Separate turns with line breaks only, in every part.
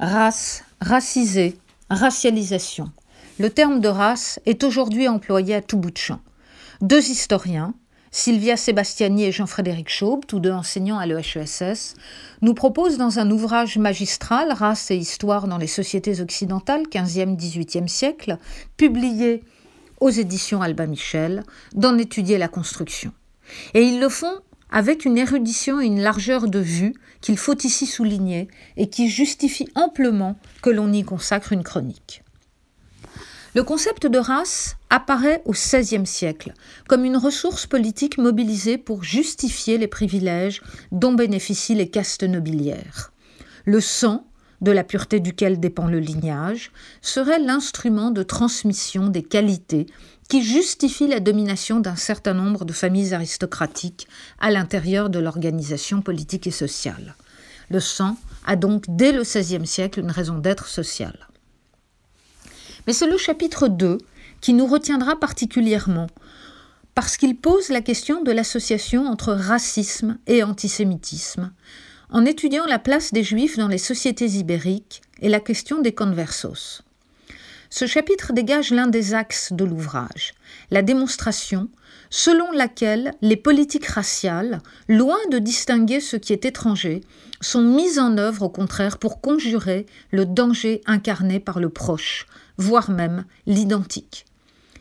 Race, racisé, racialisation. Le terme de race est aujourd'hui employé à tout bout de champ. Deux historiens, Sylvia Sebastiani et Jean-Frédéric Chaube, tous deux enseignants à l'EHESS, nous proposent dans un ouvrage magistral Race et histoire dans les sociétés occidentales 15e-18e siècle, publié aux éditions Albin Michel, d'en étudier la construction. Et ils le font avec une érudition et une largeur de vue qu'il faut ici souligner et qui justifie amplement que l'on y consacre une chronique. Le concept de race apparaît au XVIe siècle comme une ressource politique mobilisée pour justifier les privilèges dont bénéficient les castes nobiliaires. Le sang, de la pureté duquel dépend le lignage, serait l'instrument de transmission des qualités qui justifient la domination d'un certain nombre de familles aristocratiques à l'intérieur de l'organisation politique et sociale. Le sang a donc dès le XVIe siècle une raison d'être sociale. Mais c'est le chapitre 2 qui nous retiendra particulièrement, parce qu'il pose la question de l'association entre racisme et antisémitisme, en étudiant la place des Juifs dans les sociétés ibériques et la question des conversos. Ce chapitre dégage l'un des axes de l'ouvrage, la démonstration selon laquelle les politiques raciales, loin de distinguer ce qui est étranger, sont mises en œuvre au contraire pour conjurer le danger incarné par le proche, voire même l'identique.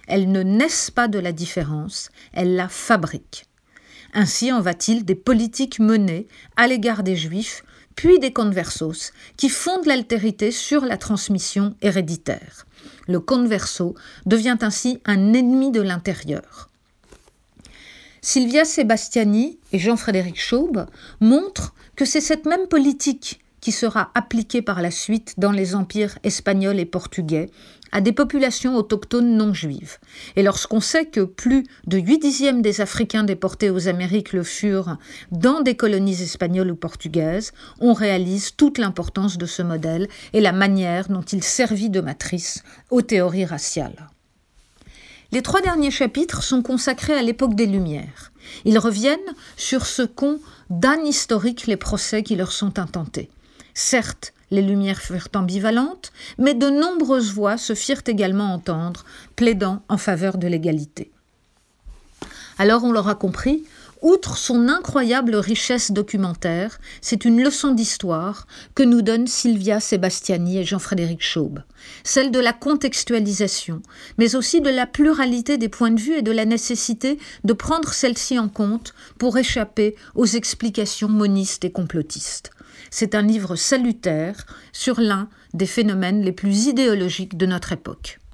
Elles ne naissent pas de la différence, elles la fabriquent. Ainsi en va-t-il des politiques menées à l'égard des Juifs, puis des conversos, qui fondent l'altérité sur la transmission héréditaire. Le converso devient ainsi un ennemi de l'intérieur. Sylvia Sebastiani et Jean-Frédéric Chaube montrent que c'est cette même politique qui sera appliquée par la suite dans les empires espagnols et portugais à des populations autochtones non juives. Et lorsqu'on sait que plus de 8 dixièmes des Africains déportés aux Amériques le furent dans des colonies espagnoles ou portugaises, on réalise toute l'importance de ce modèle et la manière dont il servit de matrice aux théories raciales. Les trois derniers chapitres sont consacrés à l'époque des Lumières. Ils reviennent sur ce qu'ont d'un historique les procès qui leur sont intentés. Certes, les lumières furent ambivalentes, mais de nombreuses voix se firent également entendre, plaidant en faveur de l'égalité. Alors on l'aura compris, outre son incroyable richesse documentaire, c'est une leçon d'histoire que nous donnent Sylvia Sebastiani et Jean-Frédéric Chaube, celle de la contextualisation, mais aussi de la pluralité des points de vue et de la nécessité de prendre celle-ci en compte pour échapper aux explications monistes et complotistes. C'est un livre salutaire sur l'un des phénomènes les plus idéologiques de notre époque.